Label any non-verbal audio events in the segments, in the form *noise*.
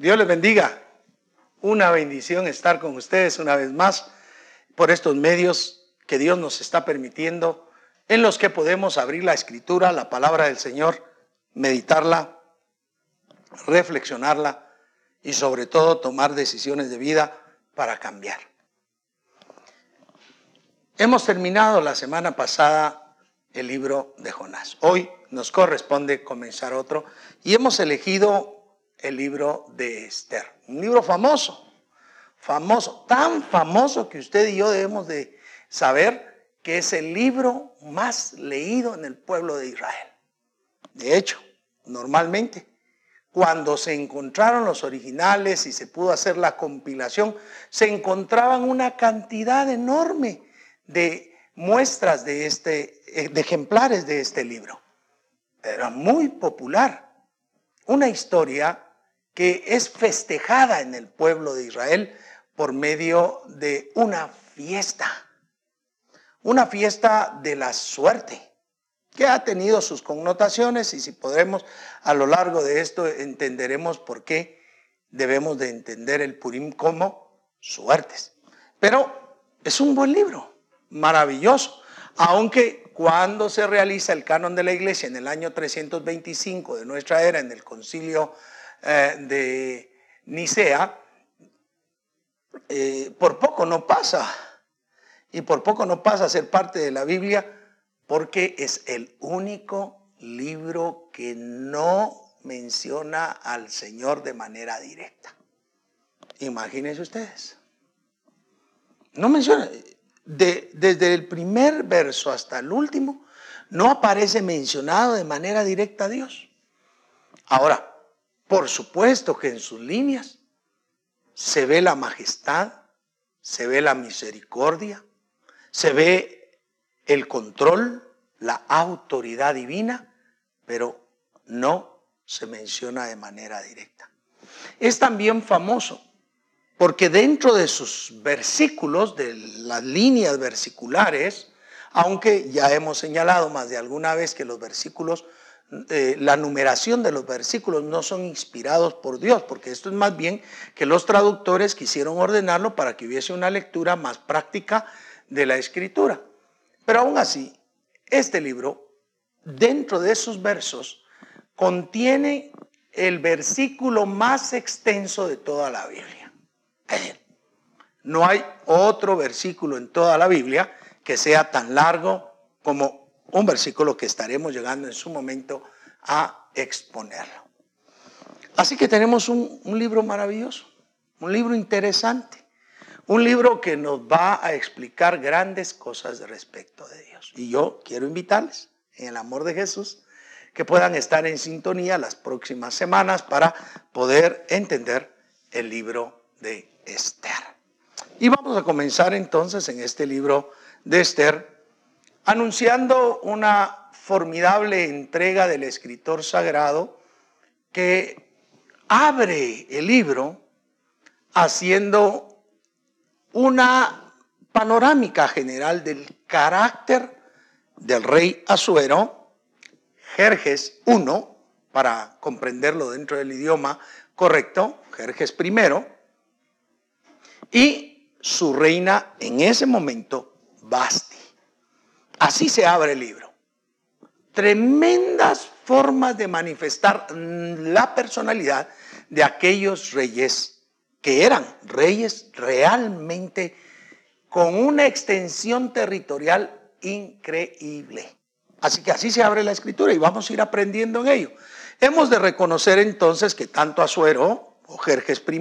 Dios les bendiga. Una bendición estar con ustedes una vez más por estos medios que Dios nos está permitiendo, en los que podemos abrir la escritura, la palabra del Señor, meditarla, reflexionarla y sobre todo tomar decisiones de vida para cambiar. Hemos terminado la semana pasada el libro de Jonás. Hoy nos corresponde comenzar otro y hemos elegido el libro de Esther. Un libro famoso, famoso, tan famoso que usted y yo debemos de saber que es el libro más leído en el pueblo de Israel. De hecho, normalmente, cuando se encontraron los originales y se pudo hacer la compilación, se encontraban una cantidad enorme de muestras de, este, eh, de ejemplares de este libro. Era muy popular. Una historia que es festejada en el pueblo de Israel por medio de una fiesta, una fiesta de la suerte, que ha tenido sus connotaciones y si podremos a lo largo de esto entenderemos por qué debemos de entender el Purim como suertes. Pero es un buen libro, maravilloso, aunque cuando se realiza el canon de la iglesia en el año 325 de nuestra era, en el concilio eh, de Nicea, eh, por poco no pasa. Y por poco no pasa a ser parte de la Biblia porque es el único libro que no menciona al Señor de manera directa. Imagínense ustedes. No menciona, desde el primer verso hasta el último, no aparece mencionado de manera directa a Dios. Ahora, por supuesto que en sus líneas se ve la majestad, se ve la misericordia, se ve el control, la autoridad divina, pero no se menciona de manera directa. Es también famoso porque dentro de sus versículos, de las líneas versiculares, aunque ya hemos señalado más de alguna vez que los versículos eh, la numeración de los versículos no son inspirados por Dios, porque esto es más bien que los traductores quisieron ordenarlo para que hubiese una lectura más práctica de la escritura. Pero aún así, este libro, dentro de esos versos, contiene el versículo más extenso de toda la Biblia. No hay otro versículo en toda la Biblia que sea tan largo como un versículo que estaremos llegando en su momento a exponerlo. Así que tenemos un, libro maravilloso, un libro interesante, un libro que nos va a explicar grandes cosas respecto de Dios. Y yo quiero invitarles, en el amor de Jesús, que puedan estar en sintonía las próximas semanas para poder entender el libro de Esther. Y vamos a comenzar entonces en este libro de Esther anunciando una formidable entrega del escritor sagrado que abre el libro haciendo una panorámica general del carácter del rey Asuero, Jerjes I, para comprenderlo dentro del idioma correcto, Jerjes I, y su reina en ese momento, Basti. Así se abre el libro. Tremendas formas de manifestar la personalidad de aquellos reyes que eran reyes realmente con una extensión territorial increíble. Así que así se abre la escritura y vamos a ir aprendiendo en ello. Hemos de reconocer entonces que tanto Asuero o Jerjes I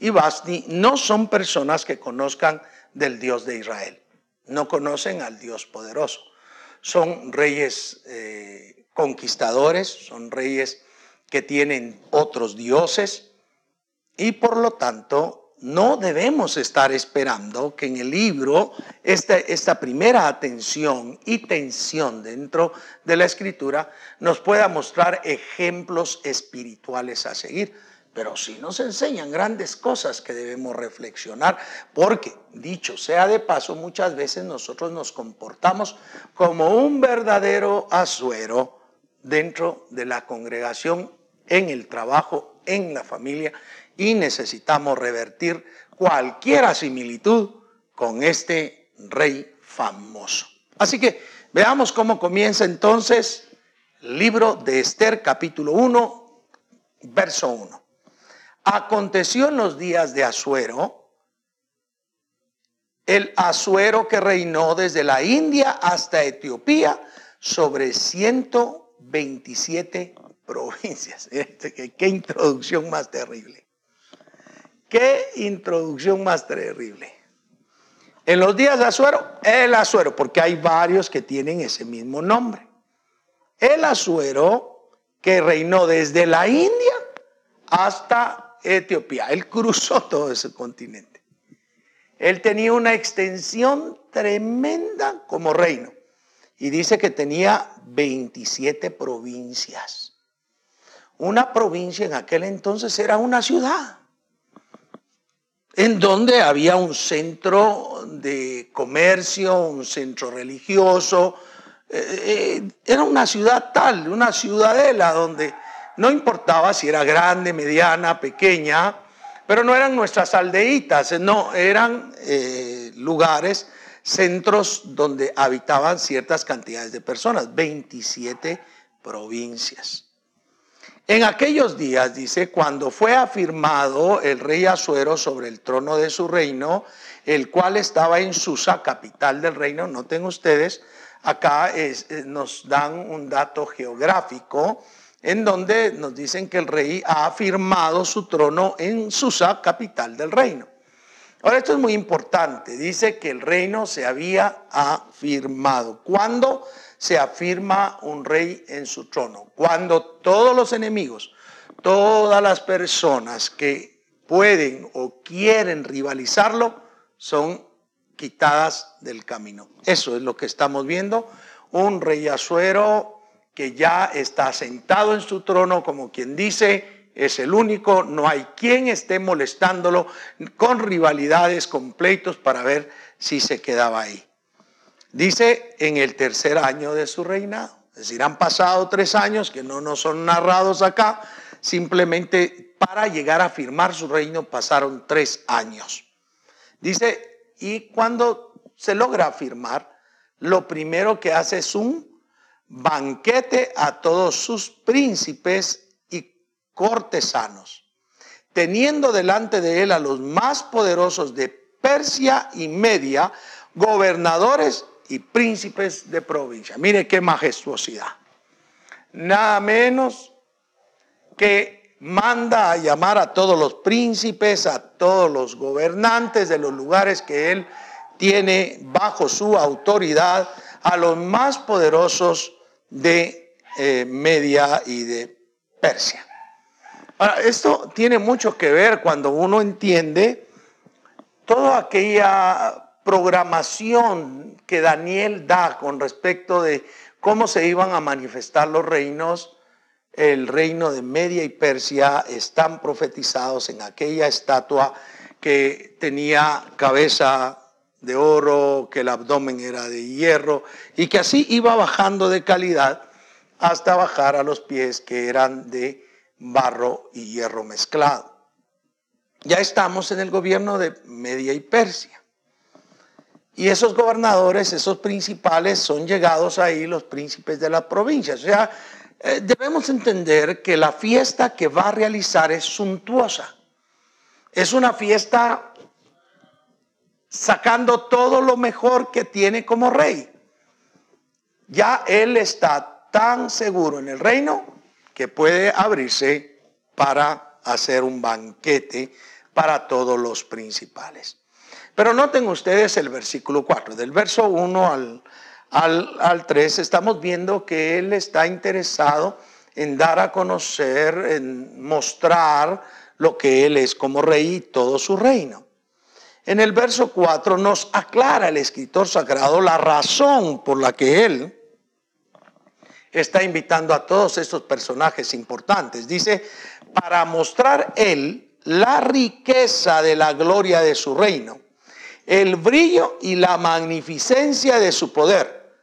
y Basti no son personas que conozcan del Dios de Israel no conocen al Dios poderoso. Son reyes eh, conquistadores, son reyes que tienen otros dioses y por lo tanto no debemos estar esperando que en el libro esta, esta primera atención y tensión dentro de la escritura nos pueda mostrar ejemplos espirituales a seguir pero sí nos enseñan grandes cosas que debemos reflexionar, porque, dicho sea de paso, muchas veces nosotros nos comportamos como un verdadero asuero dentro de la congregación, en el trabajo en la familia y necesitamos revertir cualquier similitud con este rey famoso. Así que veamos cómo comienza entonces el libro de Esther capítulo 1, verso 1. Aconteció en los días de Asuero, el Asuero que reinó desde la India hasta Etiopía sobre 127 provincias. *laughs* Este, qué introducción más terrible. Qué introducción más terrible. En los días de Azuero, el Azuero, porque hay varios que tienen ese mismo nombre. El Azuero que reinó desde la India hasta Etiopía. Él cruzó *laughs* todo ese continente. Él tenía una extensión tremenda como reino. Y dice que tenía 27 provincias. Una provincia en aquel entonces era una ciudad en donde había un centro de comercio, un centro religioso. Eh, eh, era una ciudad tal, una ciudadela donde no importaba si era grande, mediana, pequeña, pero no eran nuestras aldeitas, no, eran eh, lugares, centros donde habitaban ciertas cantidades de personas, 27 provincias. En aquellos días, dice, cuando fue afirmado el rey Azuero sobre el trono de su reino, el cual estaba en Susa, capital del reino, noten ustedes, acá eh, nos dan un dato geográfico en donde nos dicen que el rey ha afirmado su trono en Susa, capital del reino. Ahora, esto es muy importante. Dice que el reino se había afirmado. ¿Cuándo? se afirma un rey en su trono. Cuando todos los enemigos, todas las personas que pueden o quieren rivalizarlo, son quitadas del camino. Eso es lo que estamos viendo. Un rey asuero que ya está sentado en su trono, como quien dice, es el único, no hay quien esté molestándolo con rivalidades, con pleitos para ver si se quedaba ahí. Dice en el tercer año de su reinado. Es decir, han pasado tres años que no nos son narrados acá, simplemente para llegar a firmar su reino pasaron tres años. Dice, y cuando se logra firmar, lo primero que hace es un banquete a todos sus príncipes y cortesanos, teniendo delante de él a los más poderosos de Persia y Media, gobernadores y príncipes de provincia. Mire qué majestuosidad. Nada menos que manda a llamar a todos los príncipes, a todos los gobernantes de los lugares que él tiene bajo su autoridad, a los más poderosos de eh, Media y de Persia. Ahora, esto tiene mucho que ver cuando uno entiende toda aquella programación que Daniel da con respecto de cómo se iban a manifestar los reinos, el reino de Media y Persia están profetizados en aquella estatua que tenía cabeza de oro, que el abdomen era de hierro y que así iba bajando de calidad hasta bajar a los pies que eran de barro y hierro mezclado. Ya estamos en el gobierno de Media y Persia. Y esos gobernadores, esos principales, son llegados ahí los príncipes de las provincias. O sea, eh, debemos entender que la fiesta que va a realizar es suntuosa. Es una fiesta sacando todo lo mejor que tiene como rey. Ya él está tan seguro en el reino que puede abrirse para hacer un banquete para todos los principales. Pero noten ustedes el versículo 4, del verso 1 al, al, 3, estamos viendo que él está interesado en dar a conocer, en mostrar lo que él es como rey y todo su reino. En el verso 4 nos aclara el escritor sagrado la razón por la que él está invitando a todos estos personajes importantes. Dice, para mostrar él la riqueza de la gloria de su reino el brillo y la magnificencia de su poder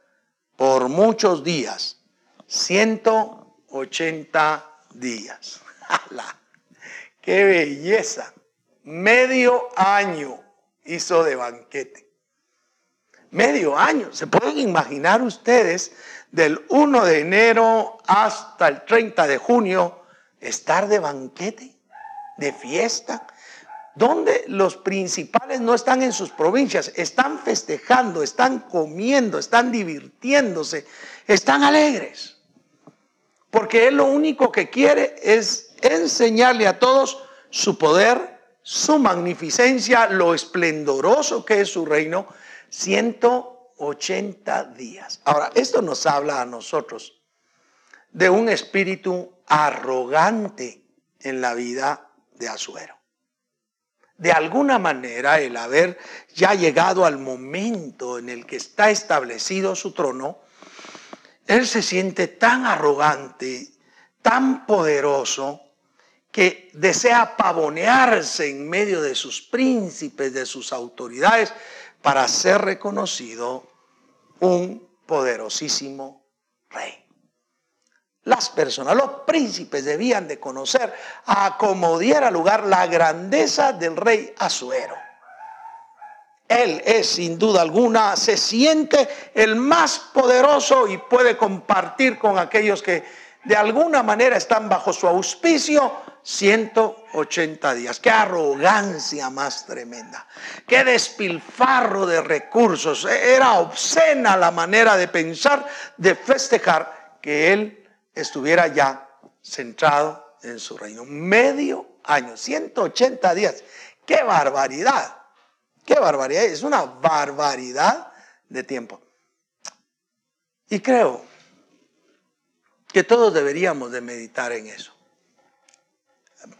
por muchos días, 180 días. *laughs* qué belleza. Medio año hizo de banquete. Medio año. ¿Se pueden imaginar ustedes del 1 de enero hasta el 30 de junio estar de banquete, de fiesta? donde los principales no están en sus provincias, están festejando, están comiendo, están divirtiéndose, están alegres. Porque Él lo único que quiere es enseñarle a todos su poder, su magnificencia, lo esplendoroso que es su reino, 180 días. Ahora, esto nos habla a nosotros de un espíritu arrogante en la vida de Azuero de alguna manera el haber ya llegado al momento en el que está establecido su trono, él se siente tan arrogante, tan poderoso, que desea pavonearse en medio de sus príncipes, de sus autoridades, para ser reconocido un poderosísimo rey. Las personas, los príncipes debían de conocer a como diera lugar la grandeza del rey Azuero. Él es sin duda alguna, se siente el más poderoso y puede compartir con aquellos que de alguna manera están bajo su auspicio 180 días. Qué arrogancia más tremenda. Qué despilfarro de recursos. Era obscena la manera de pensar, de festejar que él estuviera ya centrado en su reino. Medio año, 180 días. ¡Qué barbaridad! ¡Qué barbaridad! Es una barbaridad de tiempo. Y creo que todos deberíamos de meditar en eso.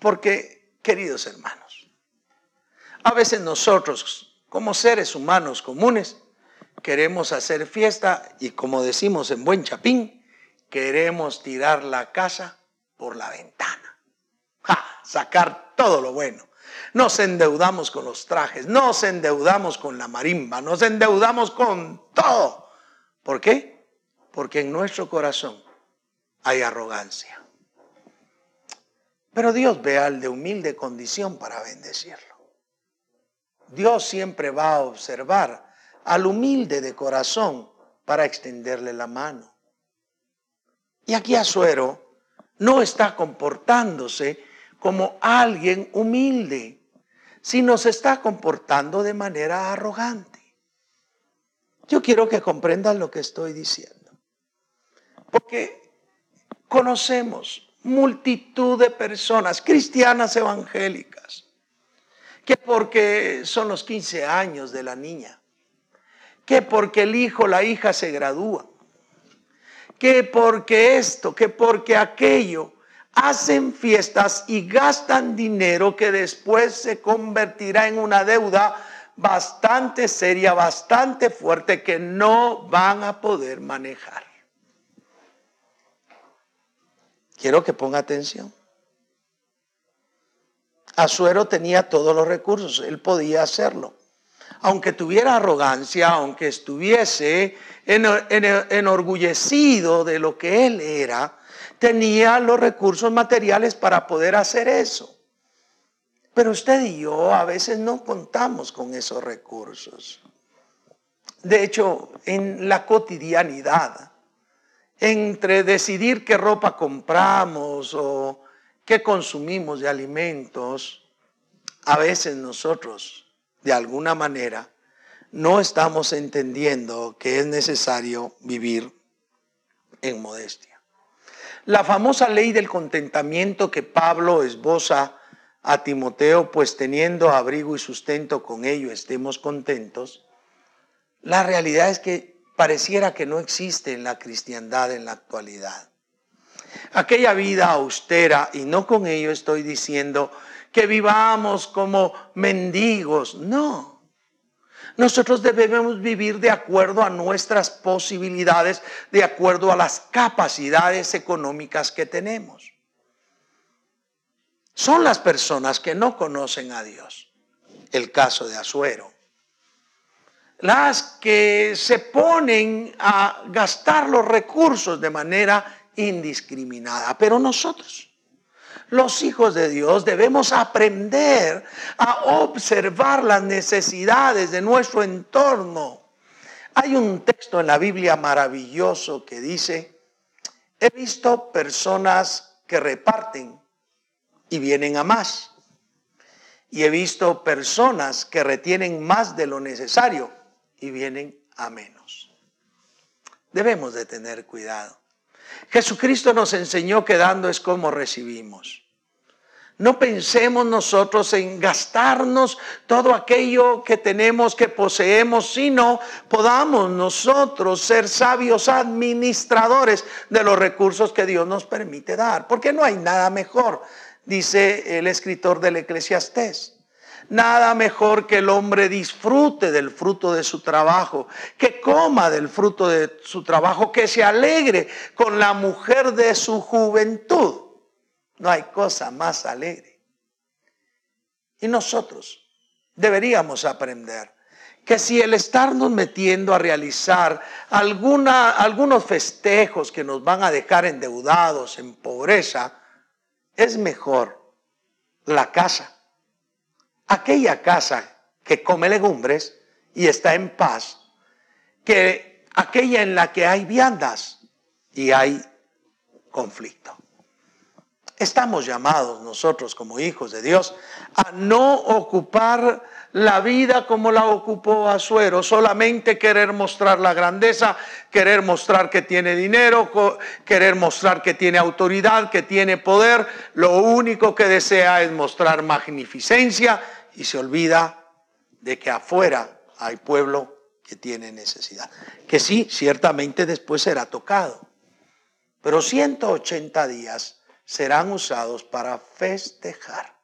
Porque, queridos hermanos, a veces nosotros, como seres humanos comunes, queremos hacer fiesta y como decimos en buen chapín, queremos tirar la casa por la ventana. Sacar todo lo bueno. Nos endeudamos con los trajes, nos endeudamos con la marimba, nos endeudamos con todo. ¿Por qué? Porque en nuestro corazón hay arrogancia. Pero Dios ve al de humilde condición para bendecirlo. Dios siempre va a observar al humilde de corazón para extenderle la mano. Y aquí Azuero no está comportándose como alguien humilde, sino se está comportando de manera arrogante. Yo quiero que comprendan lo que estoy diciendo. Porque conocemos multitud de personas cristianas evangélicas que porque son los 15 años de la niña, que porque el hijo, la hija se gradúa, que porque esto, que porque aquello, hacen fiestas y gastan dinero que después se convertirá en una deuda bastante seria, bastante fuerte que no van a poder manejar. Quiero que ponga atención. Azuero tenía todos los recursos, él podía hacerlo. Aunque tuviera arrogancia, aunque estuviese enorgullecido de lo que él era, tenía los recursos materiales para poder hacer eso. Pero usted y yo a veces no contamos con esos recursos. De hecho, en la cotidianidad, entre decidir qué ropa compramos o qué consumimos de alimentos, a veces nosotros, de alguna manera, no estamos entendiendo que es necesario vivir en modestia. La famosa ley del contentamiento que Pablo esboza a Timoteo, pues teniendo abrigo y sustento con ello estemos contentos, la realidad es que pareciera que no existe en la cristiandad en la actualidad. Aquella vida austera, y no con ello estoy diciendo que vivamos como mendigos, no nosotros debemos vivir de acuerdo a nuestras posibilidades, de acuerdo a las capacidades económicas que tenemos. Son las personas que no conocen a Dios. El caso de Azuero. Las que se ponen a gastar los recursos de manera indiscriminada. Pero nosotros, Los hijos de Dios debemos aprender a observar las necesidades de nuestro entorno. Hay un texto en la Biblia maravilloso que dice, he visto personas que reparten y vienen a más. Y he visto personas que retienen más de lo necesario y vienen a menos. Debemos de tener cuidado. Jesucristo nos enseñó que dando es como recibimos. No pensemos nosotros en gastarnos todo aquello que tenemos, que poseemos, sino podamos nosotros ser sabios administradores de los recursos que Dios nos permite dar. Porque no hay nada mejor, dice el escritor del Eclesiastés. Nada mejor que el hombre disfrute del fruto de su trabajo, que coma del fruto de su trabajo, que se alegre con la mujer de su juventud. No hay cosa más alegre. Y nosotros deberíamos aprender que si el estarnos metiendo a realizar algunos festejos que nos van a dejar endeudados, en pobreza, es mejor la casa aquella casa que come legumbres y está en paz, que aquella en la que hay viandas y hay conflicto. Estamos llamados nosotros como hijos de Dios a no ocupar la vida como la ocupó Azuero, solamente querer mostrar la grandeza, querer mostrar que tiene dinero, querer mostrar que tiene autoridad, que tiene poder, lo único que desea es mostrar magnificencia y se olvida de que afuera hay pueblo que tiene necesidad. Que sí, ciertamente después será tocado. Pero 180 días serán usados para festejar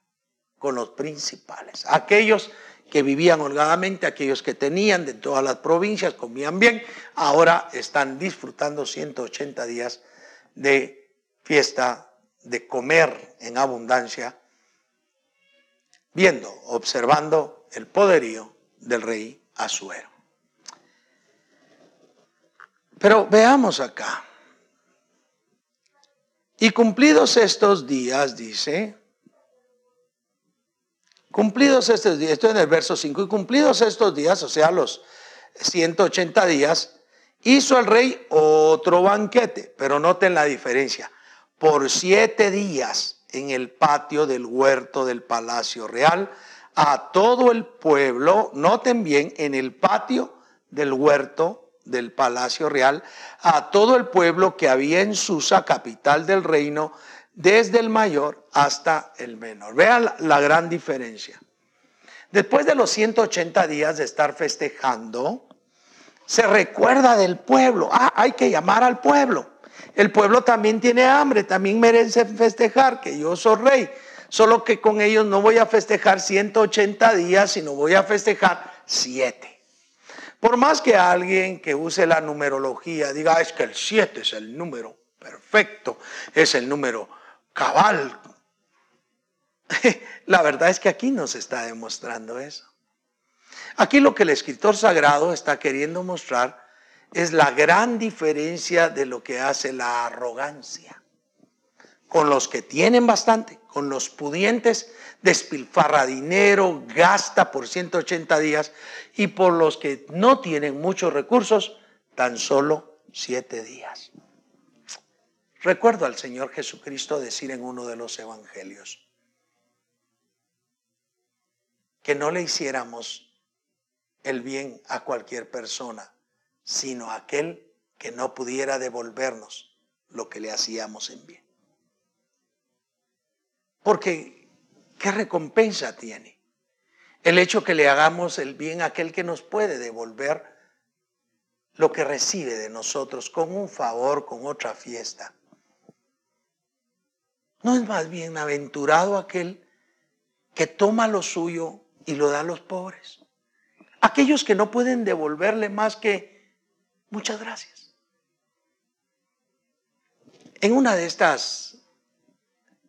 con los principales. Aquellos que vivían holgadamente, aquellos que tenían de todas las provincias, comían bien, ahora están disfrutando 180 días de fiesta, de comer en abundancia viendo, observando el poderío del rey Asuero. Pero veamos acá. Y cumplidos estos días, dice, cumplidos estos días, esto en el verso 5, y cumplidos estos días, o sea, los 180 días, hizo el rey otro banquete, pero noten la diferencia, por siete días en el patio del huerto del Palacio Real a todo el pueblo, noten bien, en el patio del huerto del Palacio Real, a todo el pueblo que había en Susa, capital del reino, desde el mayor hasta el menor. Vean la gran diferencia. Después de los 180 días de estar festejando, se recuerda del pueblo. Ah, hay que llamar al pueblo. El pueblo también tiene hambre, también merece festejar que yo soy rey. Solo que con ellos no voy a festejar 180 días, sino voy a festejar 7. Por más que alguien que use la numerología diga, es que el 7 es el número perfecto, es el número cabal. *laughs* La verdad es que aquí nos está demostrando eso. Aquí lo que el escritor sagrado está queriendo mostrar es la gran diferencia de lo que hace la arrogancia. Con los que tienen bastante, con los pudientes, despilfarra dinero, gasta por 180 días y por los que no tienen muchos recursos, tan solo 7 días. Recuerdo al Señor Jesucristo decir en uno de los evangelios que no le hiciéramos el bien a cualquier persona sino aquel que no pudiera devolvernos lo que le hacíamos en bien. Porque, ¿qué recompensa tiene? El hecho que le hagamos el bien a aquel que nos puede devolver lo que recibe de nosotros con un favor, con otra fiesta. ¿No es más bienaventurado aquel que toma lo suyo y lo da a los pobres? Aquellos que no pueden devolverle más que Muchas gracias. En una de estas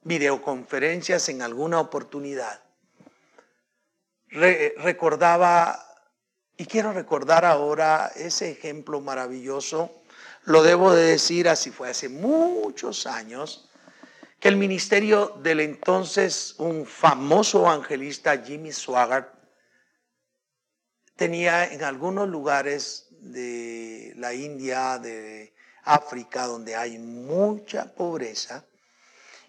videoconferencias, en alguna oportunidad, recordaba, y quiero recordar ahora ese ejemplo maravilloso, lo debo de decir así, fue hace muchos años, que el ministerio del entonces un famoso evangelista Jimmy Swaggart tenía en algunos lugares de la India, de África, donde hay mucha pobreza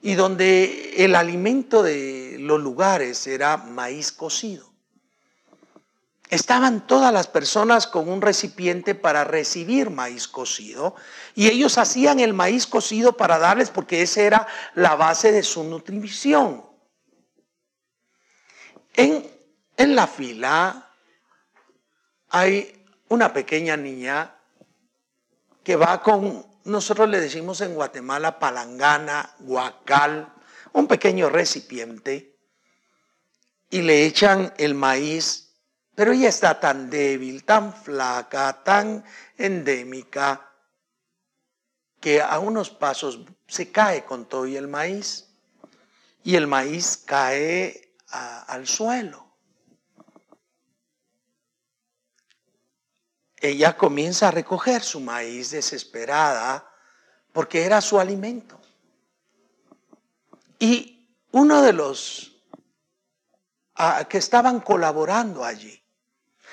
y donde el alimento de los lugares era maíz cocido. Estaban todas las personas con un recipiente para recibir maíz cocido y ellos hacían el maíz cocido para darles porque esa era la base de su nutrición. En, en la fila hay una pequeña niña que va con, nosotros le decimos en Guatemala palangana, guacal, un pequeño recipiente y le echan el maíz pero ella está tan débil, tan flaca, tan endémica, que a unos pasos se cae con todo y el maíz. Y el maíz cae al suelo. Ella comienza a recoger su maíz desesperada porque era su alimento. Y uno de los ah, que estaban colaborando allí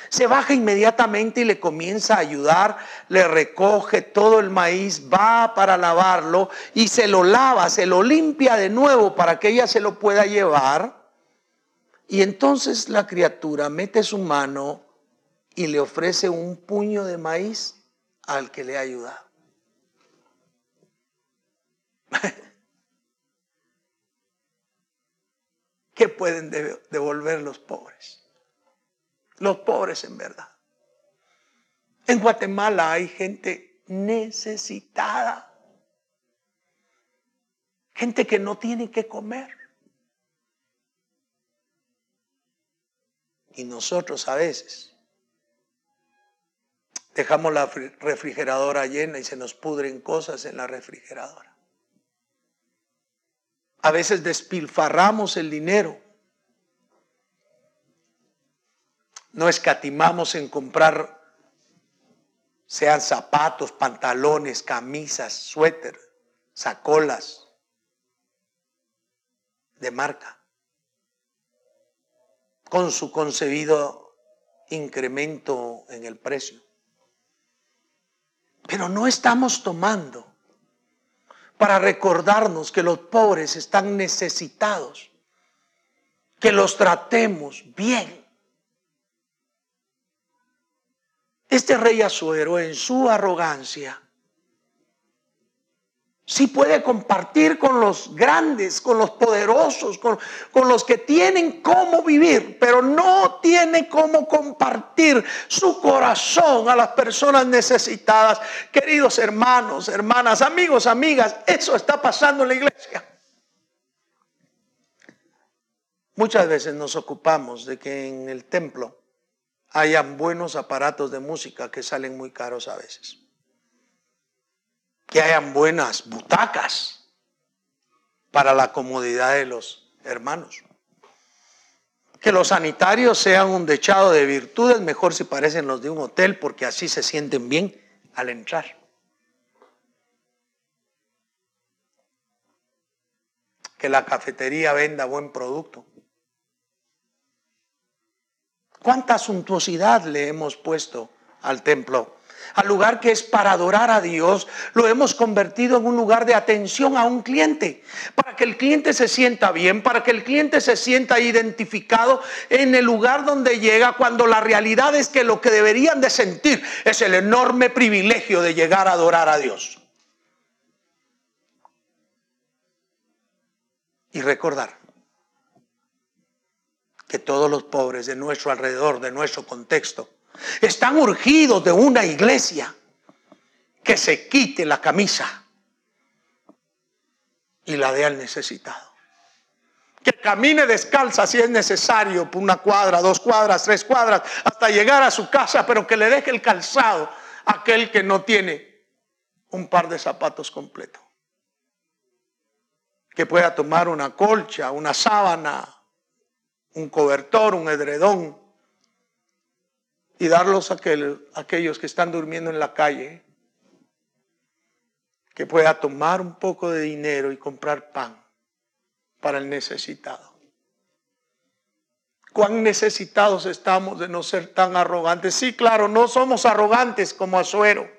se baja inmediatamente y le comienza a ayudar, le recoge todo el maíz, va para lavarlo y se lo lava, se lo limpia de nuevo para que ella se lo pueda llevar. Y entonces la criatura mete su mano y le ofrece un puño de maíz al que le ha ayudado. *laughs* ¿Qué pueden devolver los pobres? los pobres en verdad. En Guatemala hay gente necesitada, gente que no tiene que comer. Y nosotros a veces dejamos la refrigeradora llena y se nos pudren cosas en la refrigeradora. A veces despilfarramos el dinero no escatimamos en comprar, sean zapatos, pantalones, camisas, suéter, sacolas de marca, con su concebido incremento en el precio. Pero no estamos tomando para recordarnos que los pobres están necesitados, que los tratemos bien. Este rey Azuero en su arrogancia sí puede compartir con los grandes, con los poderosos, con, con, los que tienen cómo vivir, pero no tiene cómo compartir su corazón a las personas necesitadas. Queridos hermanos, hermanas, amigos, amigas, eso está pasando en la iglesia. Muchas veces nos ocupamos de que en el templo hayan buenos aparatos de música que salen muy caros a veces. Que hayan buenas butacas para la comodidad de los hermanos. Que los sanitarios sean un dechado de virtudes, mejor si parecen los de un hotel, porque así se sienten bien al entrar. Que la cafetería venda buen producto ¿Cuánta suntuosidad le hemos puesto al templo? Al lugar que es para adorar a Dios, lo hemos convertido en un lugar de atención a un cliente, para que el cliente se sienta bien, para que el cliente se sienta identificado en el lugar donde llega, cuando la realidad es que lo que deberían de sentir es el enorme privilegio de llegar a adorar a Dios. Y recordar que todos los pobres de nuestro alrededor, de nuestro contexto, están urgidos de una iglesia que se quite la camisa y la dé al necesitado. Que camine descalza si es necesario, por una cuadra, dos cuadras, tres cuadras, hasta llegar a su casa, pero que le deje el calzado a aquel que no tiene un par de zapatos completo. Que pueda tomar una colcha, una sábana, un cobertor, un edredón, y darlos a, aquellos que están durmiendo en la calle, que pueda tomar un poco de dinero y comprar pan para el necesitado. Cuán necesitados estamos de no ser tan arrogantes. Sí, claro, no somos arrogantes como Azuero.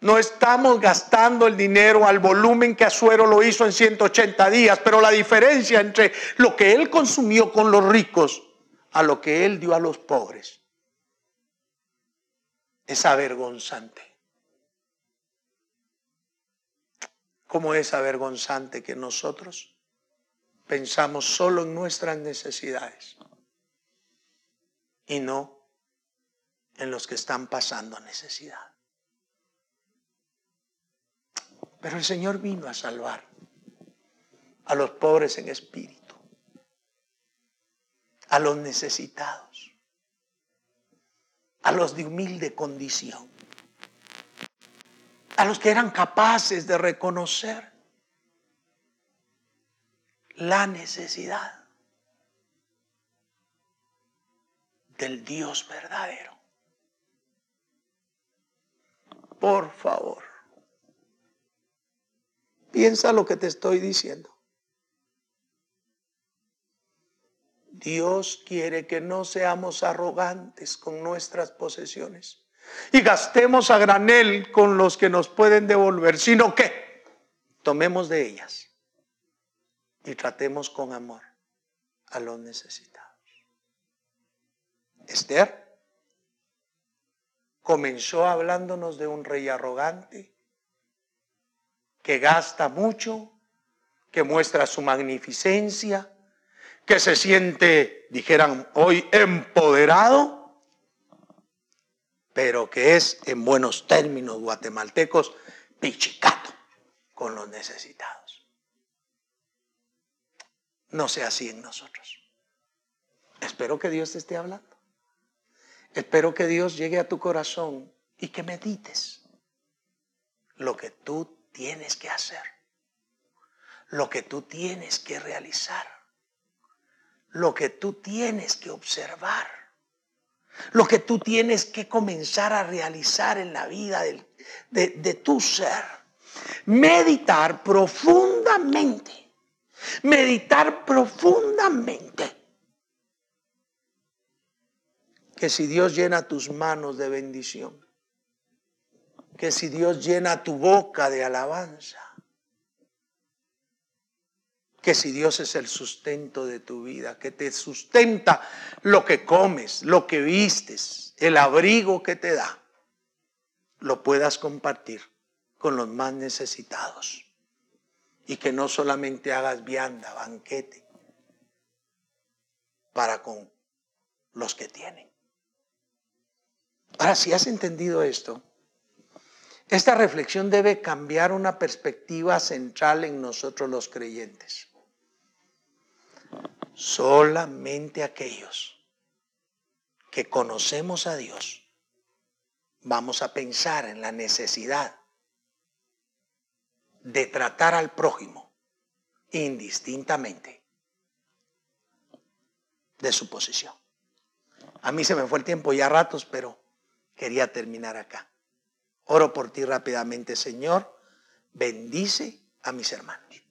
No estamos gastando el dinero al volumen que Azuero lo hizo en 180 días, pero la diferencia entre lo que él consumió con los ricos a lo que él dio a los pobres es avergonzante. ¿Cómo es avergonzante que nosotros pensamos solo en nuestras necesidades y no en los que están pasando necesidad? Pero el Señor vino a salvar a los pobres en espíritu, a los necesitados, a los de humilde condición, a los que eran capaces de reconocer la necesidad del Dios verdadero. Por favor, Piensa lo que te estoy diciendo. Dios quiere que no seamos arrogantes con nuestras posesiones y gastemos a granel con los que nos pueden devolver, sino que tomemos de ellas y tratemos con amor a los necesitados. Esther comenzó hablándonos de un rey arrogante que gasta mucho, que muestra su magnificencia, que se siente, dijeran hoy, empoderado, pero que es, en buenos términos guatemaltecos, pichicato con los necesitados. No sea así en nosotros. Espero que Dios te esté hablando. Espero que Dios llegue a tu corazón y que medites lo que tú tienes que hacer, lo que tú tienes que realizar, lo que tú tienes que observar, lo que tú tienes que comenzar a realizar en la vida de, tu ser. Meditar profundamente, meditar profundamente. Que si Dios llena tus manos de bendición, que si Dios llena tu boca de alabanza, que si Dios es el sustento de tu vida, que te sustenta lo que comes, lo que vistes, el abrigo que te da, lo puedas compartir con los más necesitados. Y que no solamente hagas vianda, banquete, para con los que tienen. Ahora, si has entendido esto, esta reflexión debe cambiar una perspectiva central en nosotros los creyentes. Solamente aquellos que conocemos a Dios vamos a pensar en la necesidad de tratar al prójimo indistintamente de su posición. A mí se me fue el tiempo ya ratos, pero quería terminar acá. Oro por ti rápidamente, Señor. Bendice a mis hermanos,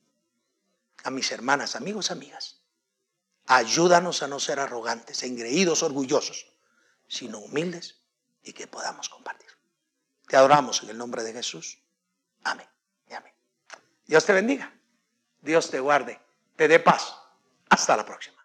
a mis hermanas, amigos, amigas. Ayúdanos a no ser arrogantes, engreídos, orgullosos, sino humildes y que podamos compartir. Te adoramos en el nombre de Jesús. Amén y amén. Dios te bendiga. Dios te guarde. Te dé paz. Hasta la próxima.